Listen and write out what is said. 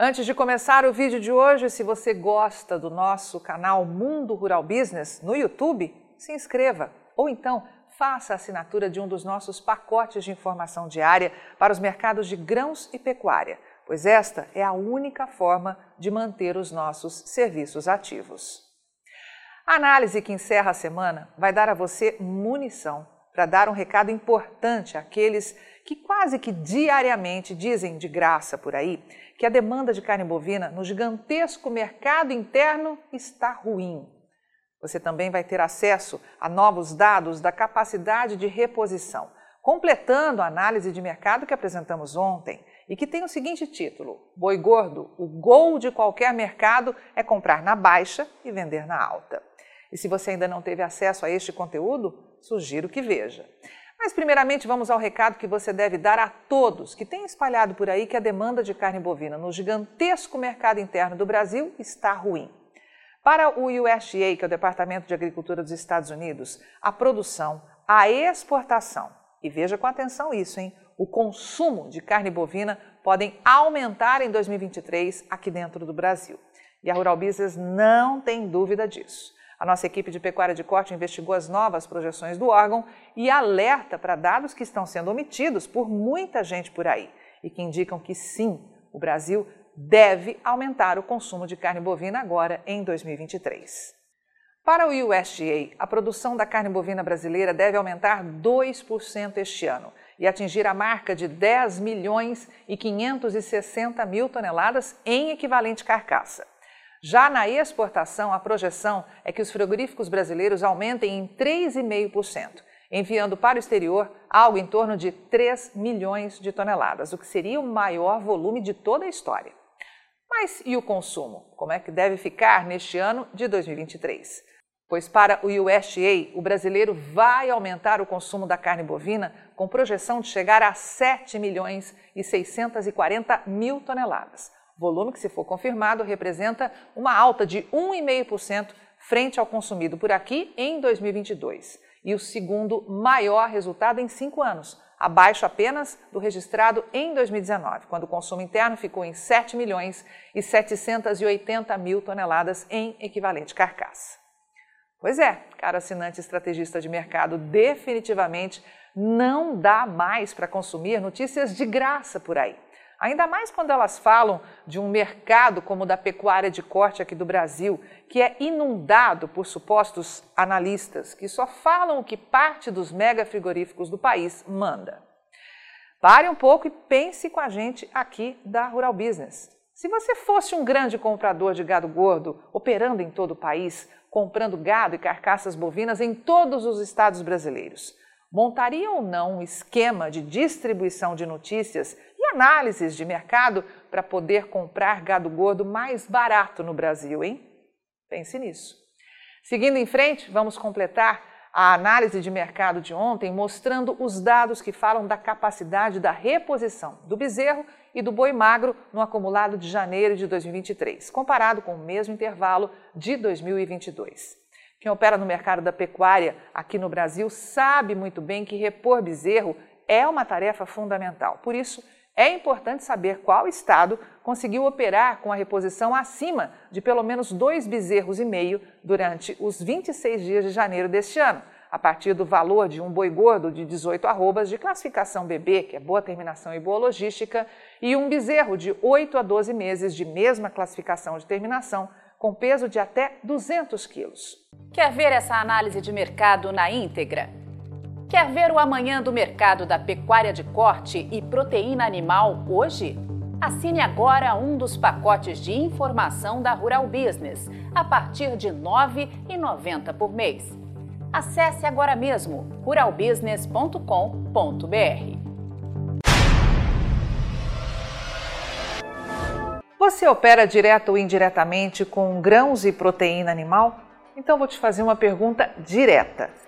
Antes de começar o vídeo de hoje, se você gosta do nosso canal Mundo Rural Business no YouTube, se inscreva ou então faça a assinatura de um dos nossos pacotes de informação diária para os mercados de grãos e pecuária, pois esta é a única forma de manter os nossos serviços ativos. A análise que encerra a semana vai dar a você munição para dar um recado importante àqueles que quase que diariamente dizem de graça por aí que a demanda de carne bovina no gigantesco mercado interno está ruim. Você também vai ter acesso a novos dados da capacidade de reposição, completando a análise de mercado que apresentamos ontem e que tem o seguinte título: Boi Gordo, o gol de qualquer mercado é comprar na baixa e vender na alta. E se você ainda não teve acesso a este conteúdo, sugiro que veja. Mas, primeiramente, vamos ao recado que você deve dar a todos que têm espalhado por aí que a demanda de carne bovina no gigantesco mercado interno do Brasil está ruim. Para o USDA, que é o Departamento de Agricultura dos Estados Unidos, a produção, a exportação, e veja com atenção isso, hein? O consumo de carne bovina podem aumentar em 2023 aqui dentro do Brasil. E a Rural Business não tem dúvida disso. A nossa equipe de pecuária de corte investigou as novas projeções do órgão e alerta para dados que estão sendo omitidos por muita gente por aí e que indicam que sim, o Brasil deve aumentar o consumo de carne bovina agora em 2023. Para o USDA, a produção da carne bovina brasileira deve aumentar 2% este ano e atingir a marca de 10 milhões e 560 mil toneladas em equivalente carcaça. Já na exportação, a projeção é que os frigoríficos brasileiros aumentem em 3,5%, enviando para o exterior algo em torno de 3 milhões de toneladas, o que seria o maior volume de toda a história. Mas e o consumo? Como é que deve ficar neste ano de 2023? Pois para o USDA, o brasileiro vai aumentar o consumo da carne bovina com projeção de chegar a 7 milhões e 640 mil toneladas, volume que, se for confirmado, representa uma alta de 1,5% frente ao consumido por aqui em 2022 e o segundo maior resultado em cinco anos, abaixo apenas do registrado em 2019, quando o consumo interno ficou em 7 milhões e 780 mil toneladas em equivalente carcaça. Pois é, caro assinante estrategista de mercado, definitivamente não dá mais para consumir notícias de graça por aí. Ainda mais quando elas falam de um mercado como o da pecuária de corte aqui do Brasil, que é inundado por supostos analistas que só falam o que parte dos mega frigoríficos do país manda. Pare um pouco e pense com a gente aqui da Rural Business. Se você fosse um grande comprador de gado gordo, operando em todo o país, comprando gado e carcaças bovinas em todos os estados brasileiros, montaria ou não um esquema de distribuição de notícias análises de mercado para poder comprar gado gordo mais barato no Brasil, hein? Pense nisso. Seguindo em frente, vamos completar a análise de mercado de ontem, mostrando os dados que falam da capacidade da reposição do bezerro e do boi magro no acumulado de janeiro de 2023, comparado com o mesmo intervalo de 2022. Quem opera no mercado da pecuária aqui no Brasil sabe muito bem que repor bezerro é uma tarefa fundamental. Por isso, é importante saber qual estado conseguiu operar com a reposição acima de pelo menos dois bezerros e meio durante os 26 dias de janeiro deste ano, a partir do valor de um boi gordo de 18 arrobas de classificação BB, que é boa terminação e boa logística, e um bezerro de 8 a 12 meses de mesma classificação de terminação, com peso de até 200 quilos. Quer ver essa análise de mercado na íntegra? Quer ver o amanhã do mercado da pecuária de corte e proteína animal hoje? Assine agora um dos pacotes de informação da Rural Business, a partir de R$ 9,90 por mês. Acesse agora mesmo ruralbusiness.com.br. Você opera direto ou indiretamente com grãos e proteína animal? Então vou te fazer uma pergunta direta.